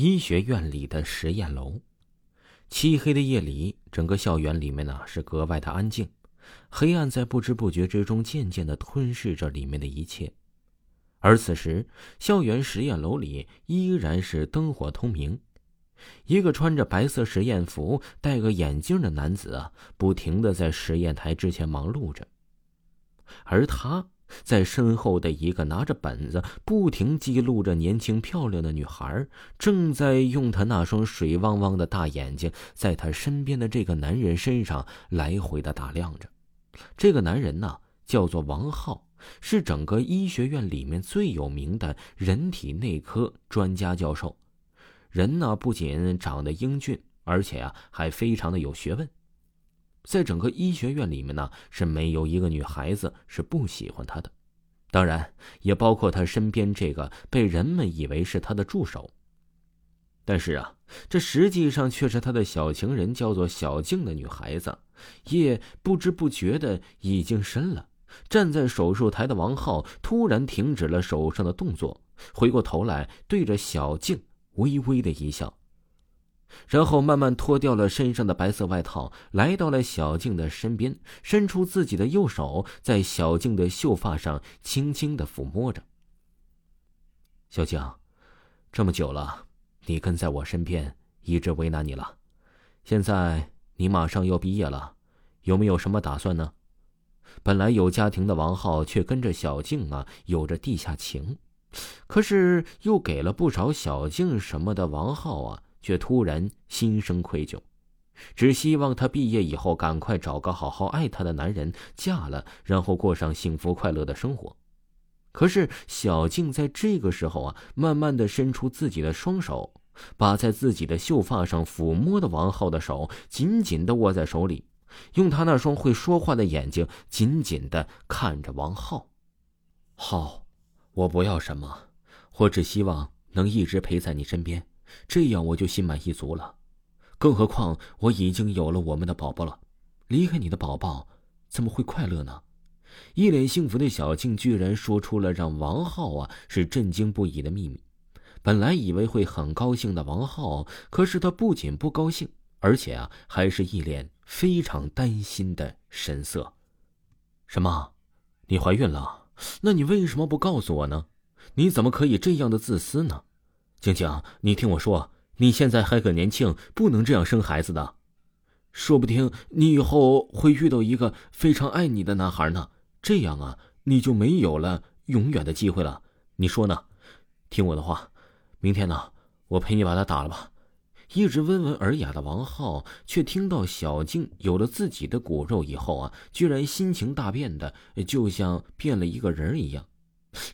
医学院里的实验楼，漆黑的夜里，整个校园里面呢是格外的安静，黑暗在不知不觉之中渐渐的吞噬着里面的一切。而此时，校园实验楼里依然是灯火通明，一个穿着白色实验服、戴个眼镜的男子啊，不停的在实验台之前忙碌着，而他。在身后的一个拿着本子，不停记录着年轻漂亮的女孩，正在用她那双水汪汪的大眼睛，在她身边的这个男人身上来回的打量着。这个男人呢，叫做王浩，是整个医学院里面最有名的人体内科专家教授。人呢，不仅长得英俊，而且啊，还非常的有学问。在整个医学院里面呢，是没有一个女孩子是不喜欢他的，当然也包括他身边这个被人们以为是他的助手。但是啊，这实际上却是他的小情人，叫做小静的女孩子。夜不知不觉的已经深了。站在手术台的王浩突然停止了手上的动作，回过头来对着小静微微的一笑。然后慢慢脱掉了身上的白色外套，来到了小静的身边，伸出自己的右手，在小静的秀发上轻轻的抚摸着。小静，这么久了，你跟在我身边，一直为难你了。现在你马上要毕业了，有没有什么打算呢？本来有家庭的王浩，却跟着小静啊，有着地下情，可是又给了不少小静什么的王浩啊。却突然心生愧疚，只希望她毕业以后赶快找个好好爱她的男人，嫁了，然后过上幸福快乐的生活。可是小静在这个时候啊，慢慢的伸出自己的双手，把在自己的秀发上抚摸的王浩的手紧紧的握在手里，用他那双会说话的眼睛紧紧的看着王浩。浩，我不要什么，我只希望能一直陪在你身边。这样我就心满意足了，更何况我已经有了我们的宝宝了。离开你的宝宝，怎么会快乐呢？一脸幸福的小静居然说出了让王浩啊是震惊不已的秘密。本来以为会很高兴的王浩，可是他不仅不高兴，而且啊还是一脸非常担心的神色。什么？你怀孕了？那你为什么不告诉我呢？你怎么可以这样的自私呢？静静，你听我说，你现在还很年轻，不能这样生孩子的。说不定你以后会遇到一个非常爱你的男孩呢，这样啊，你就没有了永远的机会了。你说呢？听我的话，明天呢，我陪你把他打了吧。一直温文尔雅的王浩，却听到小静有了自己的骨肉以后啊，居然心情大变的，就像变了一个人一样。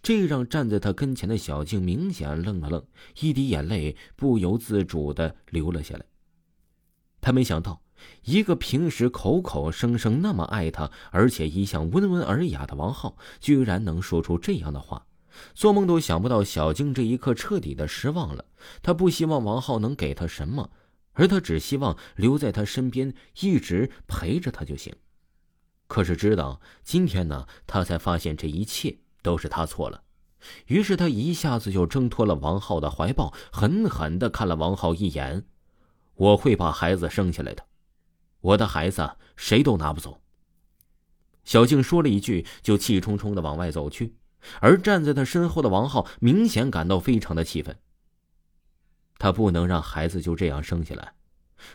这让站在他跟前的小静明显愣了愣，一滴眼泪不由自主的流了下来。他没想到，一个平时口口声声那么爱他，而且一向温文尔雅的王浩，居然能说出这样的话。做梦都想不到，小静这一刻彻底的失望了。他不希望王浩能给他什么，而他只希望留在他身边，一直陪着他就行。可是，知道今天呢，他才发现这一切。都是他错了，于是他一下子就挣脱了王浩的怀抱，狠狠的看了王浩一眼：“我会把孩子生下来的，我的孩子谁都拿不走。”小静说了一句，就气冲冲的往外走去，而站在他身后的王浩明显感到非常的气愤。他不能让孩子就这样生下来，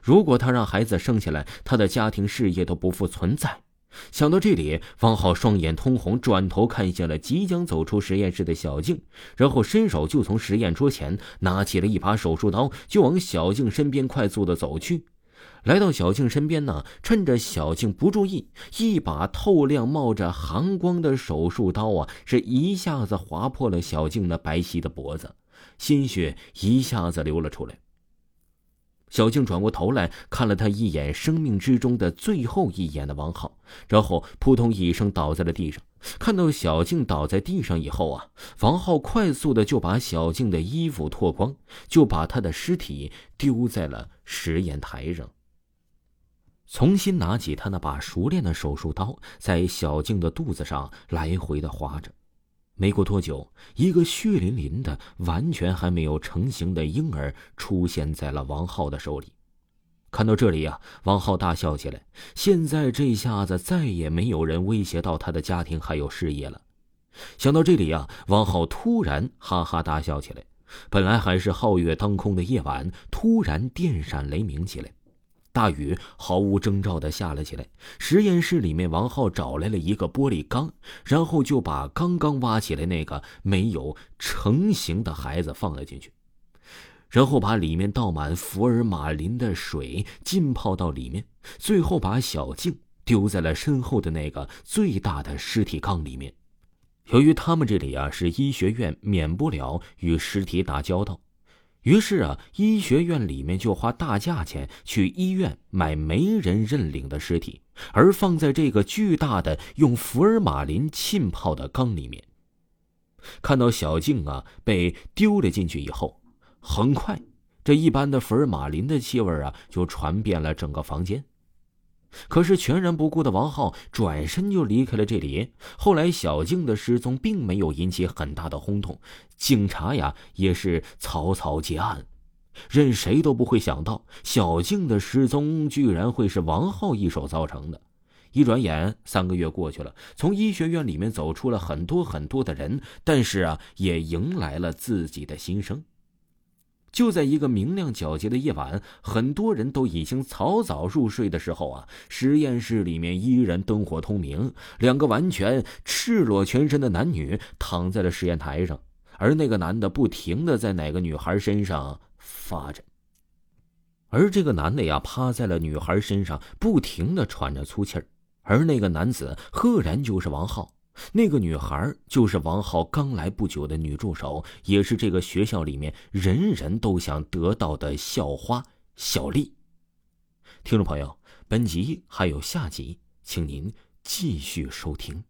如果他让孩子生下来，他的家庭事业都不复存在。想到这里，方浩双眼通红，转头看向了即将走出实验室的小静，然后伸手就从实验桌前拿起了一把手术刀，就往小静身边快速的走去。来到小静身边呢，趁着小静不注意，一把透亮、冒着寒光的手术刀啊，是一下子划破了小静那白皙的脖子，鲜血一下子流了出来。小静转过头来看了他一眼，生命之中的最后一眼的王浩，然后扑通一声倒在了地上。看到小静倒在地上以后啊，王浩快速的就把小静的衣服脱光，就把她的尸体丢在了实验台上。重新拿起他那把熟练的手术刀，在小静的肚子上来回的划着。没过多久，一个血淋淋的、完全还没有成型的婴儿出现在了王浩的手里。看到这里呀，王浩大笑起来。现在这下子再也没有人威胁到他的家庭还有事业了。想到这里呀，王浩突然哈哈大笑起来。本来还是皓月当空的夜晚，突然电闪雷鸣起来。大雨毫无征兆的下了起来。实验室里面，王浩找来了一个玻璃缸，然后就把刚刚挖起来那个没有成型的孩子放了进去，然后把里面倒满福尔马林的水浸泡到里面，最后把小静丢在了身后的那个最大的尸体缸里面。由于他们这里啊是医学院，免不了与尸体打交道。于是啊，医学院里面就花大价钱去医院买没人认领的尸体，而放在这个巨大的用福尔马林浸泡的缸里面。看到小静啊被丢了进去以后，很快这一般的福尔马林的气味啊就传遍了整个房间。可是全然不顾的王浩转身就离开了这里。后来小静的失踪并没有引起很大的轰动，警察呀也是草草结案。任谁都不会想到，小静的失踪居然会是王浩一手造成的。一转眼三个月过去了，从医学院里面走出了很多很多的人，但是啊，也迎来了自己的新生。就在一个明亮皎洁的夜晚，很多人都已经早早入睡的时候啊，实验室里面依然灯火通明。两个完全赤裸全身的男女躺在了实验台上，而那个男的不停的在哪个女孩身上发着，而这个男的呀，趴在了女孩身上，不停的喘着粗气儿，而那个男子赫然就是王浩。那个女孩就是王浩刚来不久的女助手，也是这个学校里面人人都想得到的校花小丽。听众朋友，本集还有下集，请您继续收听。